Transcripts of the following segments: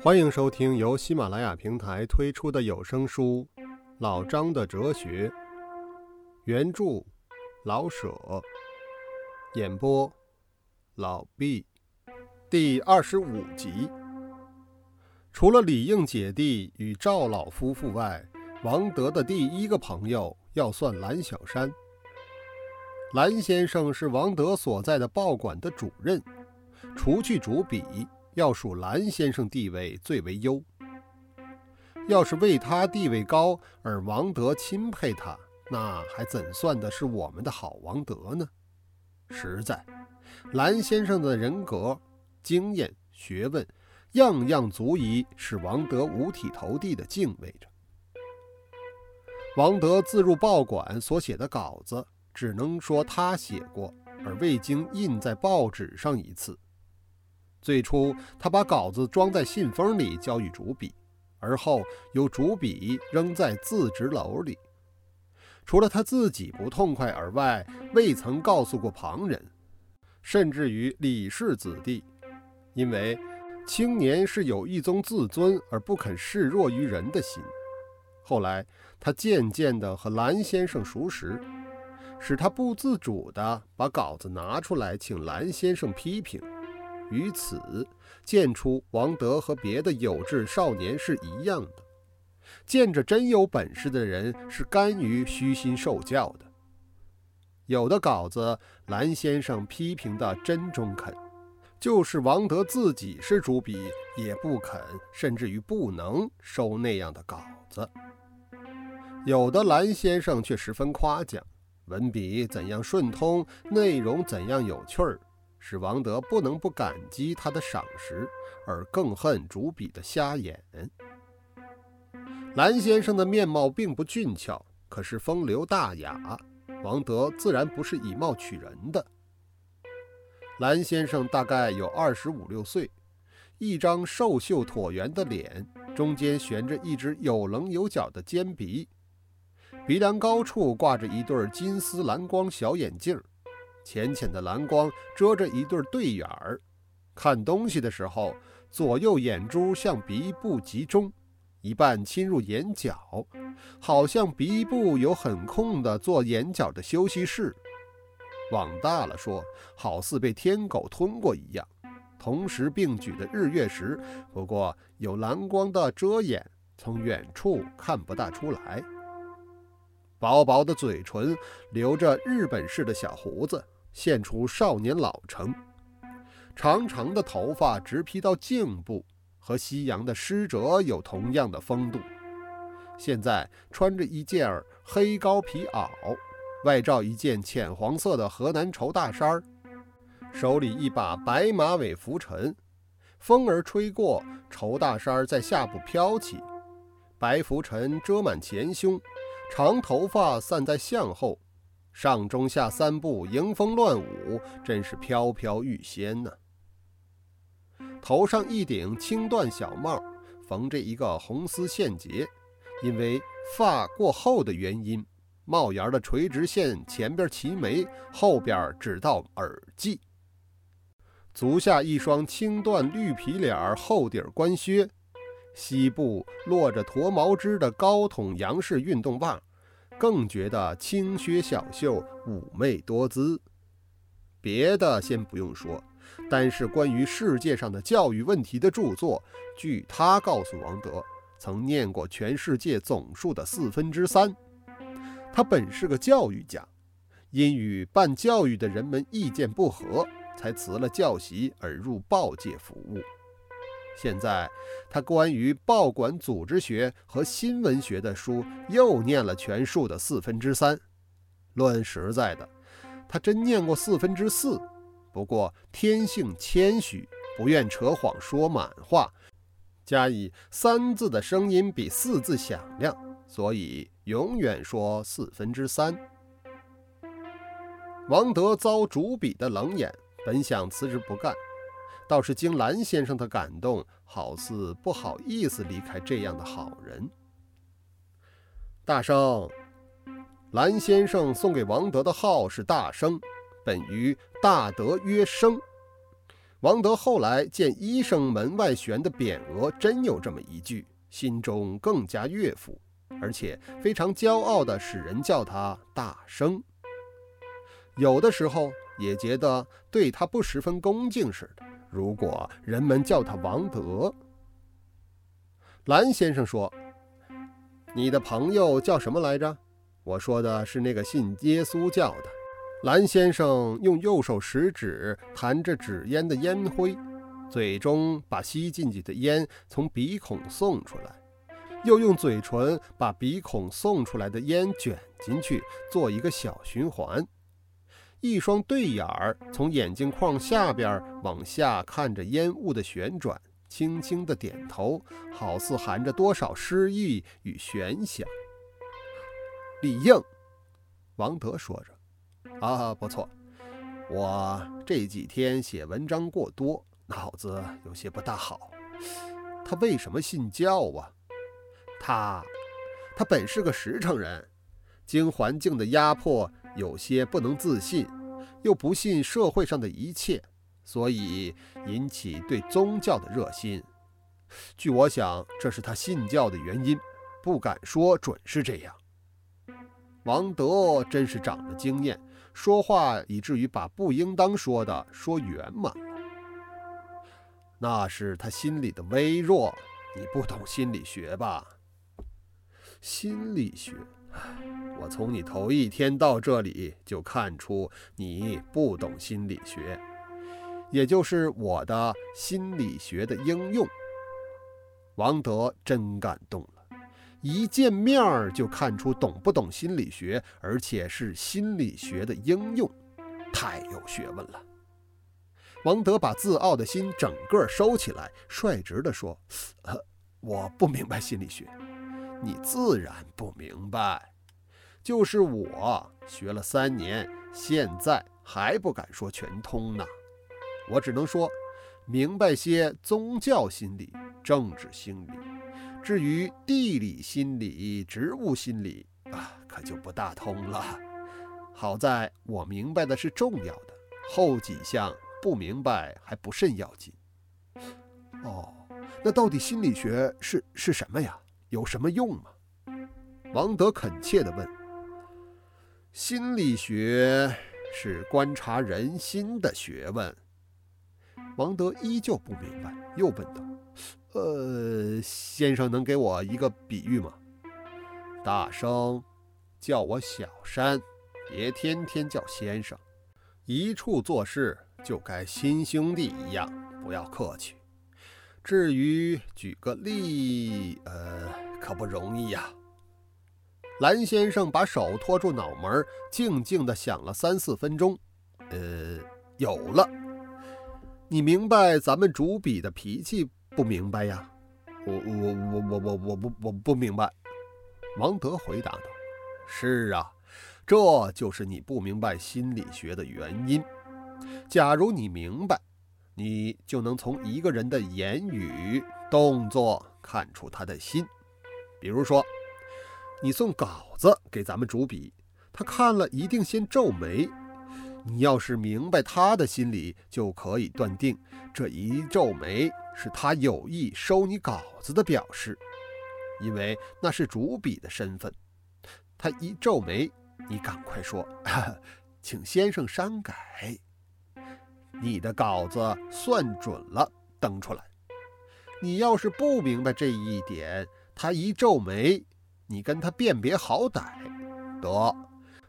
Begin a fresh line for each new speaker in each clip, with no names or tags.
欢迎收听由喜马拉雅平台推出的有声书《老张的哲学》，原著老舍，演播老毕，第二十五集。除了李应姐弟与赵老夫妇外，王德的第一个朋友要算蓝小山。蓝先生是王德所在的报馆的主任，除去主笔。要数蓝先生地位最为优，要是为他地位高而王德钦佩他，那还怎算的是我们的好王德呢？实在，蓝先生的人格、经验、学问，样样足以使王德五体投地的敬畏着。王德自入报馆所写的稿子，只能说他写过，而未经印在报纸上一次。最初，他把稿子装在信封里交予主笔，而后由主笔扔在自职楼里。除了他自己不痛快而外，未曾告诉过旁人，甚至于李氏子弟。因为青年是有一宗自尊而不肯示弱于人的心。后来，他渐渐地和蓝先生熟识，使他不自主地把稿子拿出来请蓝先生批评。于此见出王德和别的有志少年是一样的，见着真有本事的人是甘于虚心受教的。有的稿子蓝先生批评的真中肯，就是王德自己是主笔也不肯，甚至于不能收那样的稿子。有的蓝先生却十分夸奖，文笔怎样顺通，内容怎样有趣儿。使王德不能不感激他的赏识，而更恨主笔的瞎眼。蓝先生的面貌并不俊俏，可是风流大雅，王德自然不是以貌取人的。蓝先生大概有二十五六岁，一张瘦秀椭圆的脸，中间悬着一只有棱有角的尖鼻，鼻梁高处挂着一对金丝蓝光小眼镜。浅浅的蓝光遮着一对对眼儿，看东西的时候，左右眼珠向鼻部集中，一半侵入眼角，好像鼻部有很空的做眼角的休息室。往大了说，好似被天狗吞过一样。同时并举的日月石，不过有蓝光的遮掩，从远处看不大出来。薄薄的嘴唇，留着日本式的小胡子。现出少年老成，长长的头发直披到颈部，和西洋的诗者有同样的风度。现在穿着一件黑高皮袄，外罩一件浅黄色的河南绸大衫儿，手里一把白马尾拂尘，风儿吹过，绸大衫在下部飘起，白拂尘遮满前胸，长头发散在向后。上中下三步迎风乱舞，真是飘飘欲仙呢。头上一顶青缎小帽，缝着一个红丝线结，因为发过厚的原因，帽檐的垂直线前边齐眉，后边只到耳际。足下一双青缎绿皮脸厚底官靴，膝部落着驼毛织的高筒洋式运动袜。更觉得青靴小袖，妩媚多姿。别的先不用说，单是关于世界上的教育问题的著作，据他告诉王德，曾念过全世界总数的四分之三。他本是个教育家，因与办教育的人们意见不合，才辞了教习而入报界服务。现在，他关于报馆组织学和新闻学的书又念了全数的四分之三。论实在的，他真念过四分之四。不过天性谦虚，不愿扯谎说满话，加以三字的声音比四字响亮，所以永远说四分之三。王德遭主笔的冷眼，本想辞职不干。倒是经蓝先生的感动，好似不好意思离开这样的好人。大生，蓝先生送给王德的号是大生，本于大德曰生。王德后来见医生门外悬的匾额真有这么一句，心中更加悦服，而且非常骄傲地使人叫他大生。有的时候也觉得对他不十分恭敬似的。如果人们叫他王德，蓝先生说：“你的朋友叫什么来着？”我说的是那个信耶稣教的。蓝先生用右手食指弹着纸烟的烟灰，嘴中把吸进去的烟从鼻孔送出来，又用嘴唇把鼻孔送出来的烟卷进去，做一个小循环。一双对眼儿从眼镜框下边往下看着烟雾的旋转，轻轻的点头，好似含着多少诗意与玄想。李应，王德说着：“啊，不错，我这几天写文章过多，脑子有些不大好。他为什么信教啊？他，他本是个实诚人，经环境的压迫。”有些不能自信，又不信社会上的一切，所以引起对宗教的热心。据我想，这是他信教的原因，不敢说准是这样。王德真是长了经验，说话以至于把不应当说的说圆满了。那是他心里的微弱，你不懂心理学吧？心理学。我从你头一天到这里就看出你不懂心理学，也就是我的心理学的应用。王德真感动了，一见面就看出懂不懂心理学，而且是心理学的应用，太有学问了。王德把自傲的心整个收起来，率直地说：“我不明白心理学。”你自然不明白，就是我学了三年，现在还不敢说全通呢。我只能说，明白些宗教心理、政治心理，至于地理心理、植物心理啊，可就不大通了。好在我明白的是重要的，后几项不明白还不甚要紧。哦，那到底心理学是是什么呀？有什么用吗？王德恳切地问。心理学是观察人心的学问。王德依旧不明白，又问道：“呃，先生能给我一个比喻吗？”大声叫我小山，别天天叫先生。一处做事就该亲兄弟一样，不要客气。至于举个例，呃，可不容易呀。蓝先生把手托住脑门，静静地想了三四分钟。呃，有了。你明白咱们主笔的脾气不明白呀？我我我我我我不我不明白。王德回答道：“是啊，这就是你不明白心理学的原因。假如你明白。”你就能从一个人的言语、动作看出他的心。比如说，你送稿子给咱们主笔，他看了一定先皱眉。你要是明白他的心理，就可以断定这一皱眉是他有意收你稿子的表示，因为那是主笔的身份。他一皱眉，你赶快说：“ 请先生删改。”你的稿子算准了，登出来。你要是不明白这一点，他一皱眉，你跟他辨别好歹，得，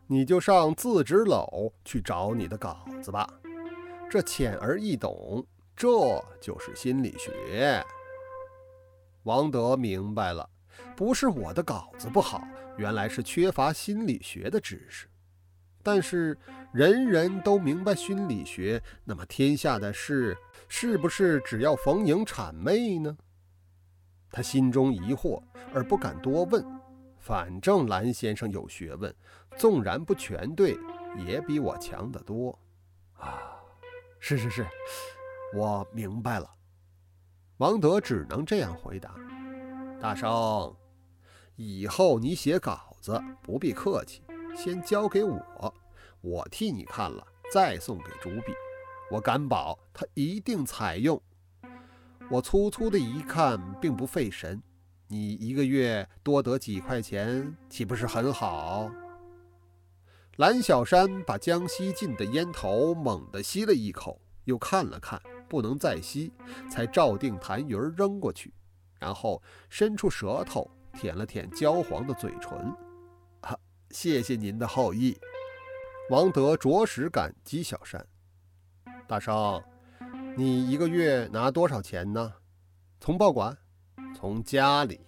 你就上字纸篓去找你的稿子吧。这浅而易懂，这就是心理学。王德明白了，不是我的稿子不好，原来是缺乏心理学的知识。但是人人都明白心理学，那么天下的事是不是只要逢迎谄媚呢？他心中疑惑而不敢多问。反正蓝先生有学问，纵然不全对，也比我强得多。啊，是是是，我明白了。王德只能这样回答。大生，以后你写稿子不必客气。先交给我，我替你看了，再送给主笔。我敢保他一定采用。我粗粗的一看，并不费神。你一个月多得几块钱，岂不是很好？蓝小山把江西进的烟头猛地吸了一口，又看了看，不能再吸，才照定痰盂扔过去，然后伸出舌头舔了舔焦黄的嘴唇。啊，谢谢您的厚意。王德着实感激小山。大生，你一个月拿多少钱呢？从报馆？从家里？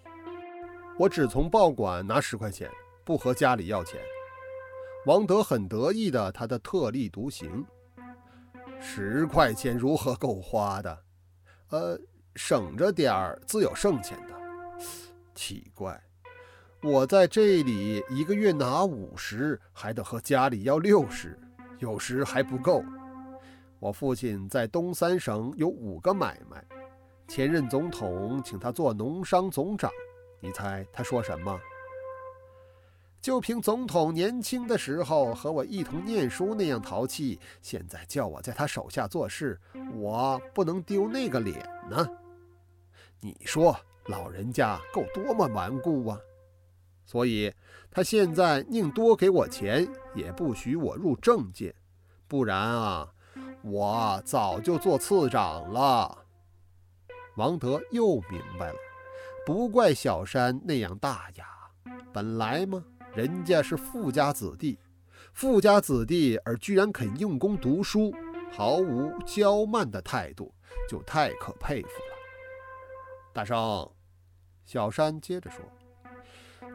我只从报馆拿十块钱，不和家里要钱。王德很得意的，他的特立独行。十块钱如何够花的？呃，省着点儿，自有剩钱的。奇怪，我在这里一个月拿五十，还得和家里要六十，有时还不够。我父亲在东三省有五个买卖，前任总统请他做农商总长，你猜他说什么？就凭总统年轻的时候和我一同念书那样淘气，现在叫我在他手下做事，我不能丢那个脸呢。你说老人家够多么顽固啊！所以他现在宁多给我钱，也不许我入政界，不然啊。我早就做次长了。王德又明白了，不怪小山那样大雅。本来嘛，人家是富家子弟，富家子弟而居然肯用功读书，毫无娇慢的态度，就太可佩服了。大生，小山接着说：“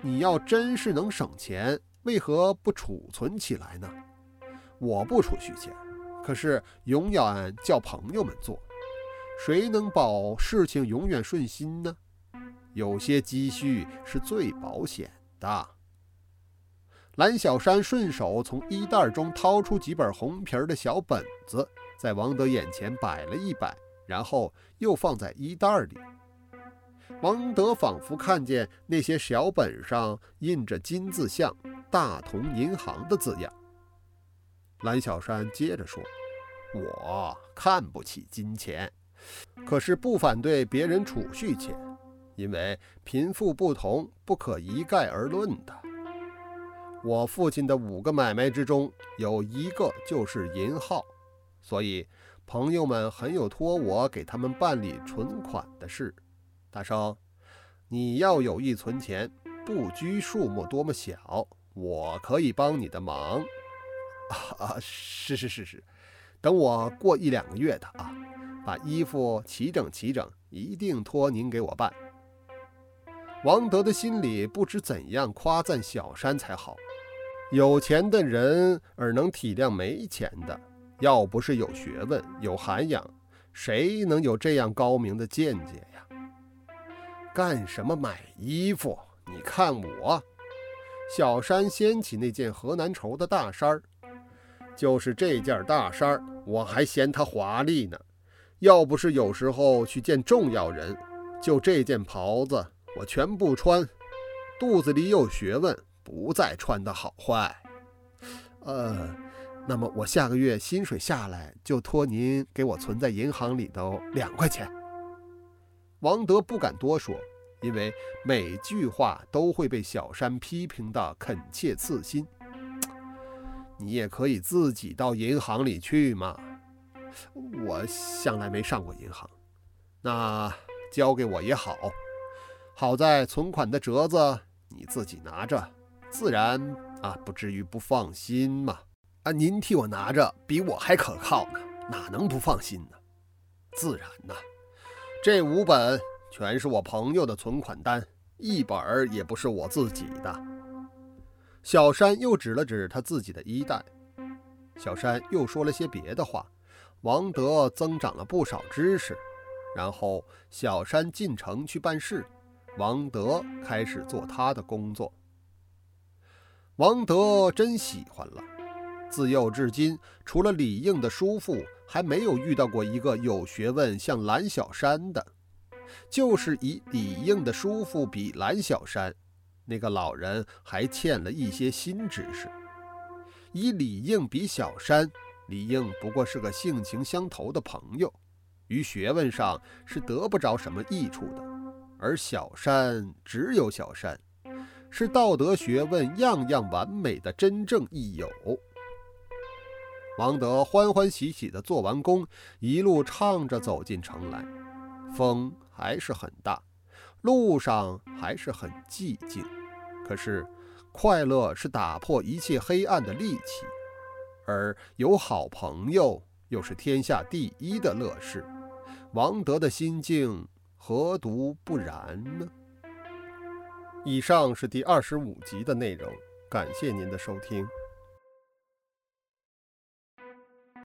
你要真是能省钱，为何不储存起来呢？我不储蓄钱。”可是永远叫朋友们做，谁能保事情永远顺心呢？有些积蓄是最保险的。蓝小山顺手从衣袋中掏出几本红皮儿的小本子，在王德眼前摆了一摆，然后又放在衣袋里。王德仿佛看见那些小本上印着金字像“大同银行”的字样。蓝小山接着说：“我看不起金钱，可是不反对别人储蓄钱，因为贫富不同，不可一概而论的。我父亲的五个买卖之中，有一个就是银号，所以朋友们很有托我给他们办理存款的事。大生，你要有意存钱，不拘数目多么小，我可以帮你的忙。”啊，是是是是，等我过一两个月的啊，把衣服齐整齐整，一定托您给我办。王德的心里不知怎样夸赞小山才好，有钱的人而能体谅没钱的，要不是有学问有涵养，谁能有这样高明的见解呀？干什么买衣服？你看我，小山掀起那件河南绸的大衫儿。就是这件大衫儿我还嫌它华丽呢。要不是有时候去见重要人，就这件袍子我全不穿。肚子里有学问，不再穿的好坏。呃，那么我下个月薪水下来，就托您给我存在银行里头两块钱。王德不敢多说，因为每句话都会被小山批评的恳切刺心。你也可以自己到银行里去嘛。我向来没上过银行，那交给我也好。好在存款的折子你自己拿着，自然啊不至于不放心嘛。啊，您替我拿着，比我还可靠呢，哪能不放心呢？自然呐，这五本全是我朋友的存款单，一本儿也不是我自己的。小山又指了指他自己的衣袋，小山又说了些别的话，王德增长了不少知识。然后小山进城去办事，王德开始做他的工作。王德真喜欢了，自幼至今，除了李应的叔父，还没有遇到过一个有学问像蓝小山的，就是以李应的叔父比蓝小山。那个老人还欠了一些新知识，以李应比小山，李应不过是个性情相投的朋友，于学问上是得不着什么益处的；而小山只有小山，是道德学问样样完美的真正益友。王德欢欢喜喜地做完工，一路唱着走进城来。风还是很大，路上还是很寂静。可是，快乐是打破一切黑暗的利器。而有好朋友，又是天下第一的乐事。王德的心境何独不然呢？以上是第二十五集的内容，感谢您的收听。